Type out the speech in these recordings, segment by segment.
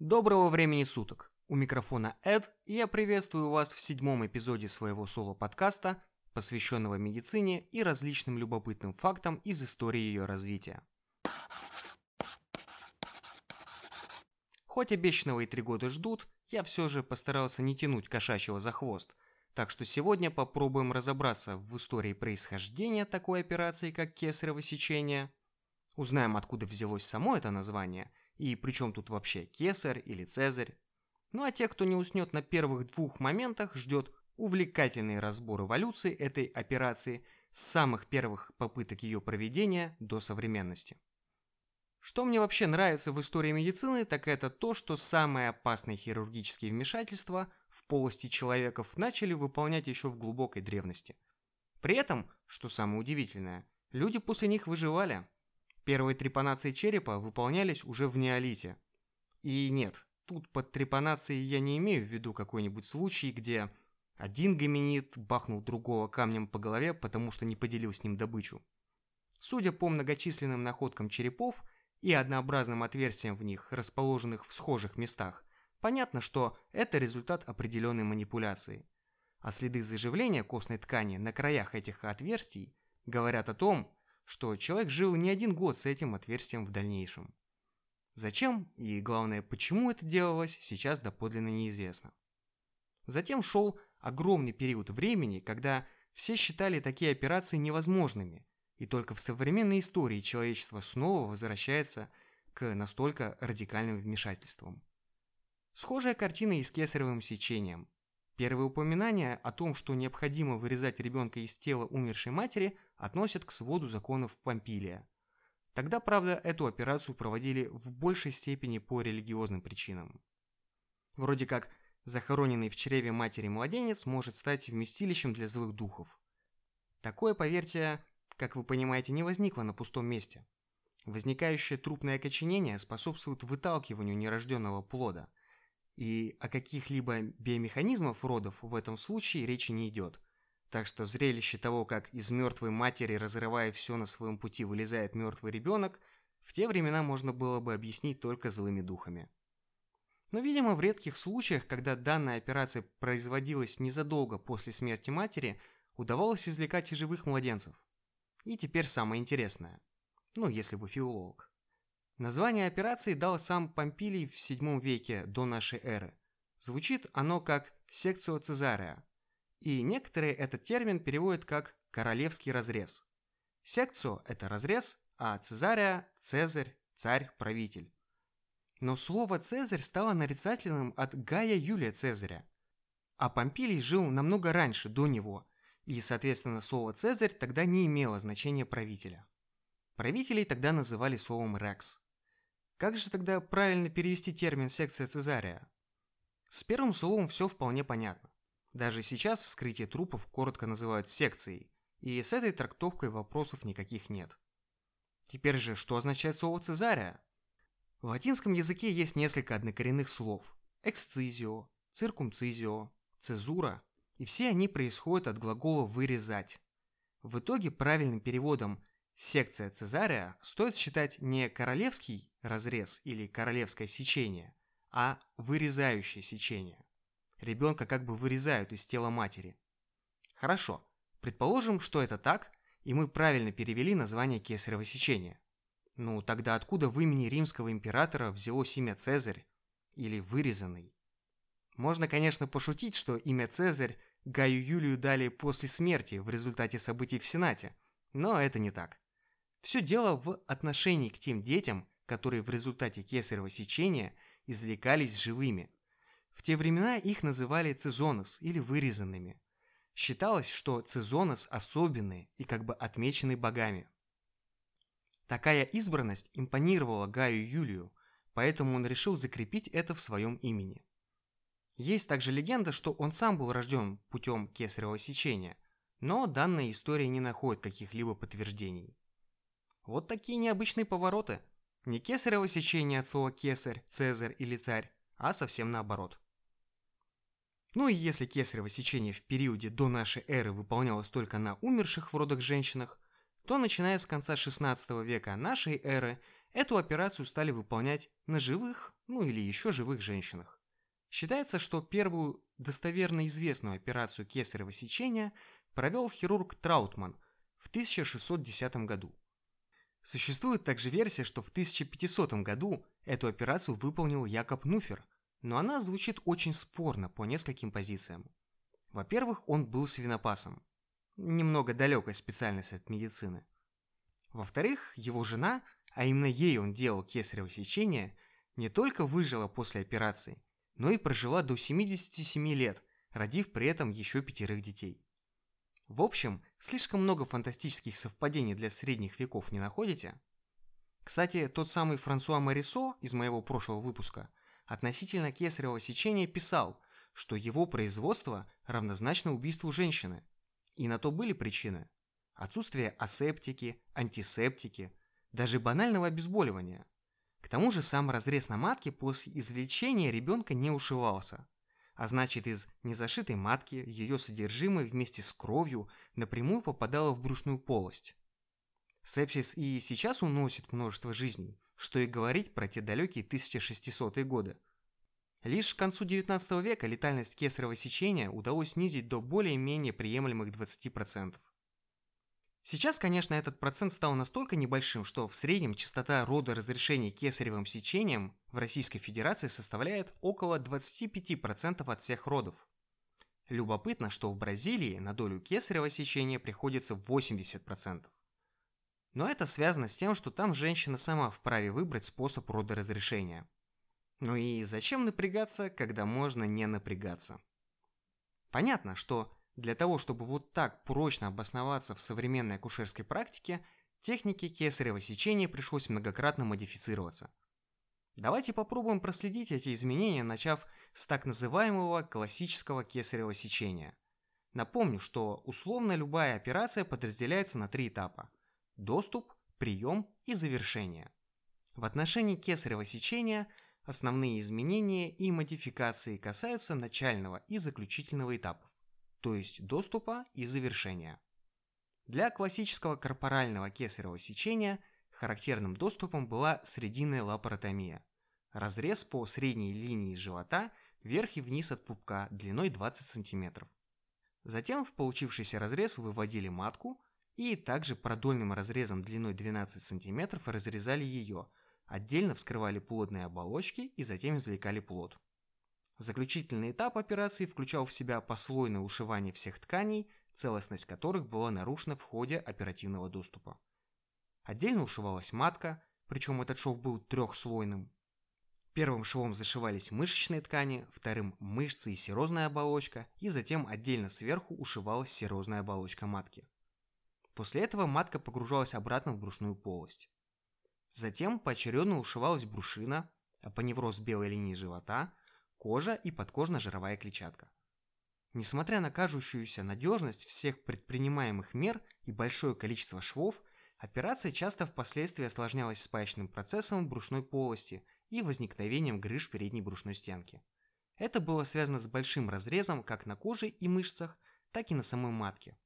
Доброго времени суток! У микрофона Эд, и я приветствую вас в седьмом эпизоде своего соло-подкаста, посвященного медицине и различным любопытным фактам из истории ее развития. Хоть обещанного и три года ждут, я все же постарался не тянуть кошачьего за хвост, так что сегодня попробуем разобраться в истории происхождения такой операции, как кесарево сечение, узнаем, откуда взялось само это название – и при чем тут вообще кесарь или цезарь? Ну а те, кто не уснет на первых двух моментах, ждет увлекательный разбор эволюции этой операции с самых первых попыток ее проведения до современности. Что мне вообще нравится в истории медицины, так это то, что самые опасные хирургические вмешательства в полости человеков начали выполнять еще в глубокой древности. При этом, что самое удивительное, люди после них выживали – Первые трепанации черепа выполнялись уже в неолите. И нет, тут под трепанацией я не имею в виду какой-нибудь случай, где один гоминид бахнул другого камнем по голове, потому что не поделил с ним добычу. Судя по многочисленным находкам черепов и однообразным отверстиям в них, расположенных в схожих местах, понятно, что это результат определенной манипуляции. А следы заживления костной ткани на краях этих отверстий говорят о том, что человек жил не один год с этим отверстием в дальнейшем. Зачем и, главное, почему это делалось, сейчас доподлинно неизвестно. Затем шел огромный период времени, когда все считали такие операции невозможными, и только в современной истории человечество снова возвращается к настолько радикальным вмешательствам. Схожая картина и с кесаревым сечением. Первые упоминания о том, что необходимо вырезать ребенка из тела умершей матери, относят к своду законов Помпилия. Тогда, правда, эту операцию проводили в большей степени по религиозным причинам. Вроде как захороненный в чреве матери младенец может стать вместилищем для злых духов. Такое, поверьте, как вы понимаете, не возникло на пустом месте. Возникающее трупное окоченение способствует выталкиванию нерожденного плода – и о каких-либо биомеханизмах родов в этом случае речи не идет. Так что зрелище того, как из мертвой матери, разрывая все на своем пути, вылезает мертвый ребенок, в те времена можно было бы объяснить только злыми духами. Но, видимо, в редких случаях, когда данная операция производилась незадолго после смерти матери, удавалось извлекать и живых младенцев. И теперь самое интересное. Ну, если вы филолог. Название операции дал сам Помпилий в VII веке до нашей эры. Звучит оно как «секцио Цезария», и некоторые этот термин переводят как «королевский разрез». Секцио – это разрез, а Цезария – Цезарь, царь, правитель. Но слово «Цезарь» стало нарицательным от Гая Юлия Цезаря. А Помпилий жил намного раньше, до него, и, соответственно, слово «Цезарь» тогда не имело значения правителя. Правителей тогда называли словом «рекс». Как же тогда правильно перевести термин «секция Цезария»? С первым словом все вполне понятно. Даже сейчас вскрытие трупов коротко называют секцией, и с этой трактовкой вопросов никаких нет. Теперь же, что означает слово «цезария»? В латинском языке есть несколько однокоренных слов – эксцизио, циркумцизио, цезура, и все они происходят от глагола «вырезать». В итоге правильным переводом Секция Цезария стоит считать не королевский разрез или королевское сечение, а вырезающее сечение. Ребенка как бы вырезают из тела матери. Хорошо, предположим, что это так, и мы правильно перевели название кесарево сечения. Ну, тогда откуда в имени римского императора взялось имя Цезарь или вырезанный? Можно, конечно, пошутить, что имя Цезарь Гаю Юлию дали после смерти в результате событий в Сенате, но это не так. Все дело в отношении к тем детям, которые в результате кесарево сечения извлекались живыми. В те времена их называли цезонос или вырезанными. Считалось, что цезонос особенные и как бы отмечены богами. Такая избранность импонировала Гаю Юлию, поэтому он решил закрепить это в своем имени. Есть также легенда, что он сам был рожден путем кесарево сечения, но данная история не находит каких-либо подтверждений. Вот такие необычные повороты. Не кесарево сечение от слова кесарь, цезарь или царь, а совсем наоборот. Ну и если кесарево сечение в периоде до нашей эры выполнялось только на умерших в родах женщинах, то начиная с конца 16 века нашей эры эту операцию стали выполнять на живых, ну или еще живых женщинах. Считается, что первую достоверно известную операцию кесарево сечения провел хирург Траутман в 1610 году. Существует также версия, что в 1500 году эту операцию выполнил Якоб Нуфер, но она звучит очень спорно по нескольким позициям. Во-первых, он был свинопасом. Немного далекая специальность от медицины. Во-вторых, его жена, а именно ей он делал кесарево сечение, не только выжила после операции, но и прожила до 77 лет, родив при этом еще пятерых детей. В общем, слишком много фантастических совпадений для средних веков не находите? Кстати, тот самый Франсуа Марисо из моего прошлого выпуска относительно кесарево сечения писал, что его производство равнозначно убийству женщины. И на то были причины. Отсутствие асептики, антисептики, даже банального обезболивания. К тому же сам разрез на матке после извлечения ребенка не ушивался – а значит из незашитой матки ее содержимое вместе с кровью напрямую попадало в брюшную полость. Сепсис и сейчас уносит множество жизней, что и говорить про те далекие 1600-е годы. Лишь к концу 19 века летальность кесарево сечения удалось снизить до более-менее приемлемых 20%. Сейчас, конечно, этот процент стал настолько небольшим, что в среднем частота рода разрешений кесаревым сечением в Российской Федерации составляет около 25% от всех родов. Любопытно, что в Бразилии на долю кесарево сечения приходится 80%. Но это связано с тем, что там женщина сама вправе выбрать способ родоразрешения. Ну и зачем напрягаться, когда можно не напрягаться? Понятно, что для того, чтобы вот так прочно обосноваться в современной акушерской практике, технике кесарево сечения пришлось многократно модифицироваться. Давайте попробуем проследить эти изменения, начав с так называемого классического кесарево сечения. Напомню, что условно любая операция подразделяется на три этапа – доступ, прием и завершение. В отношении кесарево сечения основные изменения и модификации касаются начального и заключительного этапов то есть доступа и завершения. Для классического корпорального кесарево сечения характерным доступом была срединная лапаротомия. Разрез по средней линии живота вверх и вниз от пупка длиной 20 см. Затем в получившийся разрез выводили матку и также продольным разрезом длиной 12 см разрезали ее, отдельно вскрывали плодные оболочки и затем извлекали плод. Заключительный этап операции включал в себя послойное ушивание всех тканей, целостность которых была нарушена в ходе оперативного доступа. Отдельно ушивалась матка, причем этот шов был трехслойным. Первым швом зашивались мышечные ткани, вторым – мышцы и серозная оболочка, и затем отдельно сверху ушивалась серозная оболочка матки. После этого матка погружалась обратно в брюшную полость. Затем поочередно ушивалась брюшина, апоневроз белой линии живота, кожа и подкожно-жировая клетчатка. Несмотря на кажущуюся надежность всех предпринимаемых мер и большое количество швов, операция часто впоследствии осложнялась спаечным процессом в брюшной полости и возникновением грыж передней брюшной стенки. Это было связано с большим разрезом как на коже и мышцах, так и на самой матке.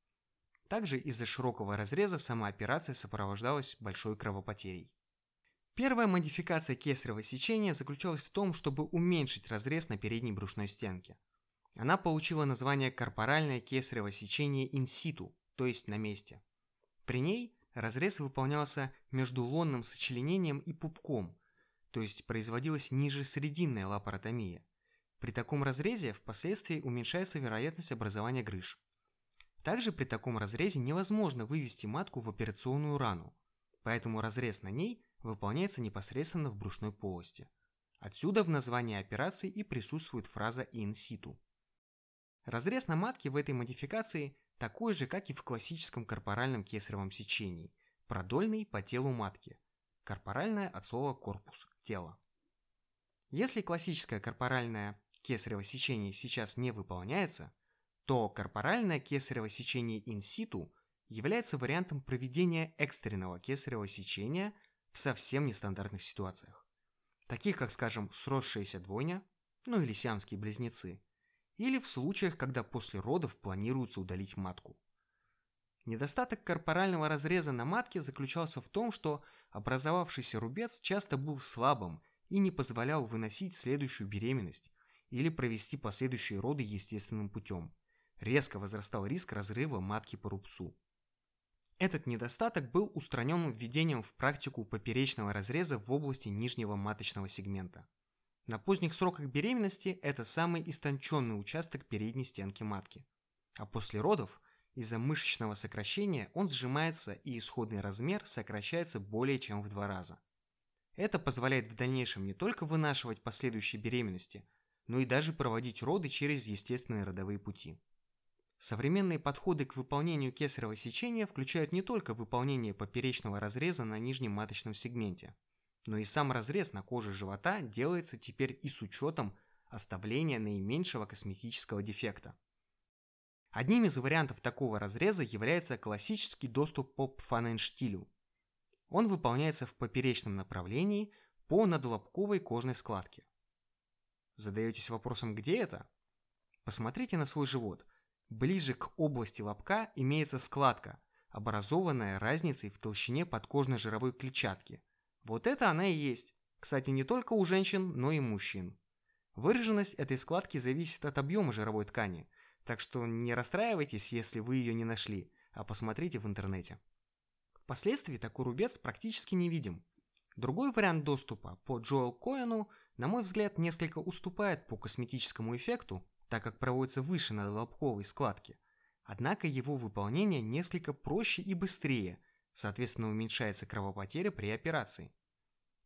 Также из-за широкого разреза сама операция сопровождалась большой кровопотерей. Первая модификация кесарево сечения заключалась в том, чтобы уменьшить разрез на передней брюшной стенке. Она получила название корпоральное кесарево сечение инситу, то есть на месте. При ней разрез выполнялся между лонным сочленением и пупком, то есть производилась ниже срединная лапаротомия. При таком разрезе впоследствии уменьшается вероятность образования грыж. Также при таком разрезе невозможно вывести матку в операционную рану, поэтому разрез на ней выполняется непосредственно в брюшной полости. Отсюда в названии операции и присутствует фраза «in situ». Разрез на матке в этой модификации такой же, как и в классическом корпоральном кесаревом сечении, продольный по телу матки. Корпоральное от слова корпус – тело. Если классическое корпоральное кесарево сечение сейчас не выполняется, то корпоральное кесарево сечение in situ является вариантом проведения экстренного кесарево сечения в совсем нестандартных ситуациях. Таких, как, скажем, сросшаяся двойня, ну или сиамские близнецы, или в случаях, когда после родов планируется удалить матку. Недостаток корпорального разреза на матке заключался в том, что образовавшийся рубец часто был слабым и не позволял выносить следующую беременность или провести последующие роды естественным путем. Резко возрастал риск разрыва матки по рубцу. Этот недостаток был устранен введением в практику поперечного разреза в области нижнего маточного сегмента. На поздних сроках беременности это самый истонченный участок передней стенки матки. А после родов – из-за мышечного сокращения он сжимается и исходный размер сокращается более чем в два раза. Это позволяет в дальнейшем не только вынашивать последующие беременности, но и даже проводить роды через естественные родовые пути. Современные подходы к выполнению кесарево сечения включают не только выполнение поперечного разреза на нижнем маточном сегменте, но и сам разрез на коже живота делается теперь и с учетом оставления наименьшего косметического дефекта. Одним из вариантов такого разреза является классический доступ по пфаненштилю. Он выполняется в поперечном направлении по надлобковой кожной складке. Задаетесь вопросом, где это? Посмотрите на свой живот. Ближе к области лобка имеется складка, образованная разницей в толщине подкожной жировой клетчатки. Вот это она и есть. Кстати, не только у женщин, но и мужчин. Выраженность этой складки зависит от объема жировой ткани – так что не расстраивайтесь, если вы ее не нашли, а посмотрите в интернете. Впоследствии такой рубец практически не видим. Другой вариант доступа по Джоэл Коэну, на мой взгляд, несколько уступает по косметическому эффекту, так как проводится выше над лобковой складки. Однако его выполнение несколько проще и быстрее, соответственно уменьшается кровопотеря при операции.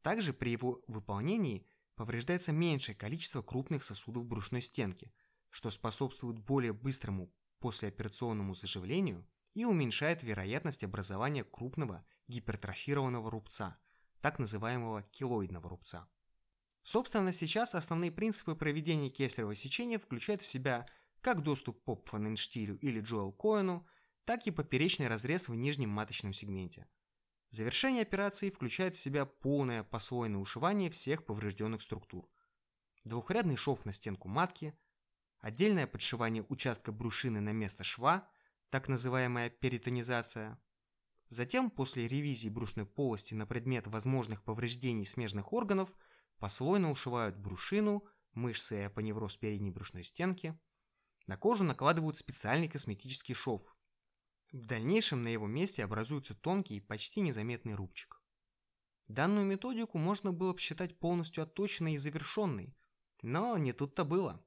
Также при его выполнении повреждается меньшее количество крупных сосудов брюшной стенки – что способствует более быстрому послеоперационному заживлению и уменьшает вероятность образования крупного гипертрофированного рубца, так называемого килоидного рубца. Собственно, сейчас основные принципы проведения кесарево сечения включают в себя как доступ по Пфаненштилю или Джоэл Коэну, так и поперечный разрез в нижнем маточном сегменте. Завершение операции включает в себя полное послойное ушивание всех поврежденных структур. Двухрядный шов на стенку матки – отдельное подшивание участка брюшины на место шва, так называемая перитонизация. Затем, после ревизии брюшной полости на предмет возможных повреждений смежных органов, послойно ушивают брюшину, мышцы и апоневроз передней брюшной стенки. На кожу накладывают специальный косметический шов. В дальнейшем на его месте образуется тонкий, почти незаметный рубчик. Данную методику можно было бы считать полностью отточенной и завершенной, но не тут-то было.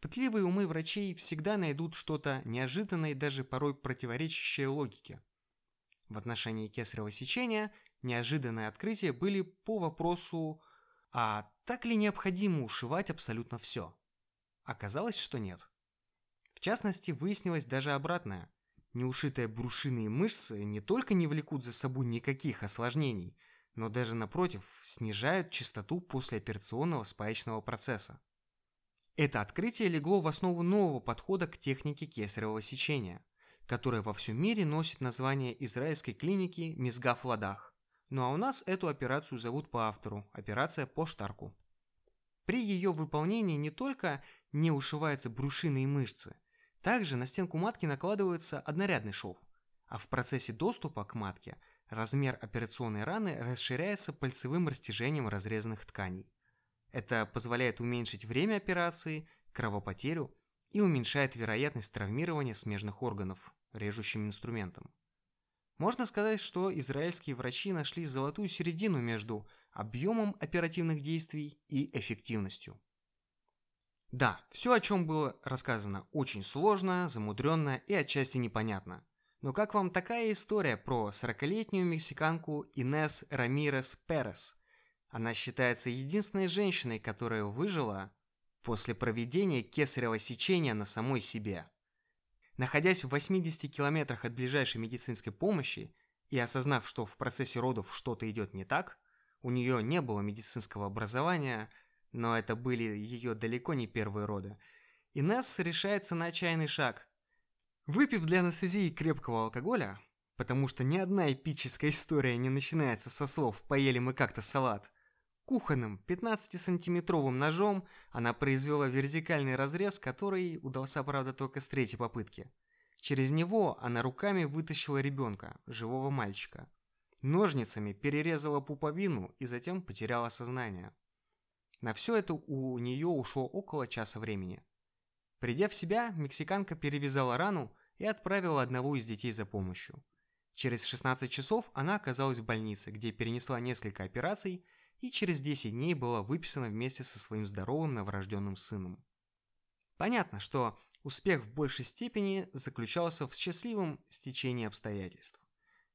Пытливые умы врачей всегда найдут что-то неожиданное и даже порой противоречащее логике. В отношении кесарево сечения неожиданные открытия были по вопросу «А так ли необходимо ушивать абсолютно все?» Оказалось, что нет. В частности, выяснилось даже обратное. Неушитые брушины и мышцы не только не влекут за собой никаких осложнений, но даже напротив снижают частоту послеоперационного спаечного процесса. Это открытие легло в основу нового подхода к технике кесарево сечения, которая во всем мире носит название израильской клиники Мизгав Ладах. Ну а у нас эту операцию зовут по автору – операция по Штарку. При ее выполнении не только не ушиваются брюшины и мышцы, также на стенку матки накладывается однорядный шов, а в процессе доступа к матке размер операционной раны расширяется пальцевым растяжением разрезанных тканей. Это позволяет уменьшить время операции, кровопотерю и уменьшает вероятность травмирования смежных органов режущим инструментом. Можно сказать, что израильские врачи нашли золотую середину между объемом оперативных действий и эффективностью. Да, все, о чем было рассказано, очень сложно, замудренно и отчасти непонятно. Но как вам такая история про 40-летнюю мексиканку Инес Рамирес Перес – она считается единственной женщиной, которая выжила после проведения кесарево сечения на самой себе. Находясь в 80 километрах от ближайшей медицинской помощи и осознав, что в процессе родов что-то идет не так, у нее не было медицинского образования, но это были ее далеко не первые роды, Инесс решается на отчаянный шаг. Выпив для анестезии крепкого алкоголя, потому что ни одна эпическая история не начинается со слов «поели мы как-то салат», Кухонным 15-сантиметровым ножом она произвела вертикальный разрез, который удался, правда, только с третьей попытки. Через него она руками вытащила ребенка, живого мальчика. Ножницами перерезала пуповину и затем потеряла сознание. На все это у нее ушло около часа времени. Придя в себя, мексиканка перевязала рану и отправила одного из детей за помощью. Через 16 часов она оказалась в больнице, где перенесла несколько операций и через 10 дней была выписана вместе со своим здоровым новорожденным сыном. Понятно, что успех в большей степени заключался в счастливом стечении обстоятельств.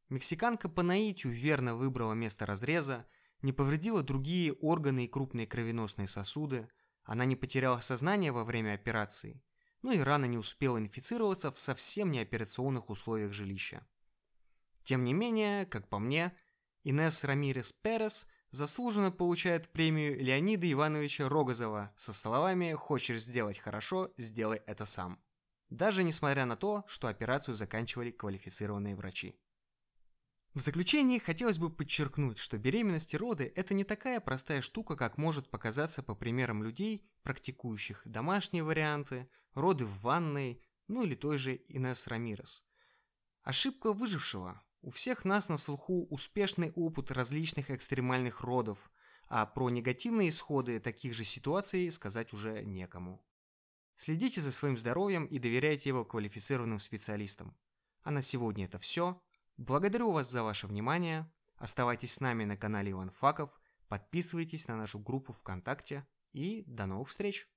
Мексиканка по наитию верно выбрала место разреза, не повредила другие органы и крупные кровеносные сосуды, она не потеряла сознание во время операции, ну и рана не успела инфицироваться в совсем неоперационных условиях жилища. Тем не менее, как по мне, Инесс Рамирес Перес заслуженно получает премию Леонида Ивановича Рогозова со словами «Хочешь сделать хорошо, сделай это сам». Даже несмотря на то, что операцию заканчивали квалифицированные врачи. В заключение хотелось бы подчеркнуть, что беременность и роды – это не такая простая штука, как может показаться по примерам людей, практикующих домашние варианты, роды в ванной, ну или той же Инесс Рамирес. Ошибка выжившего. У всех нас на слуху успешный опыт различных экстремальных родов, а про негативные исходы таких же ситуаций сказать уже некому. Следите за своим здоровьем и доверяйте его квалифицированным специалистам. А на сегодня это все. Благодарю вас за ваше внимание. Оставайтесь с нами на канале Иван Факов, подписывайтесь на нашу группу ВКонтакте и до новых встреч!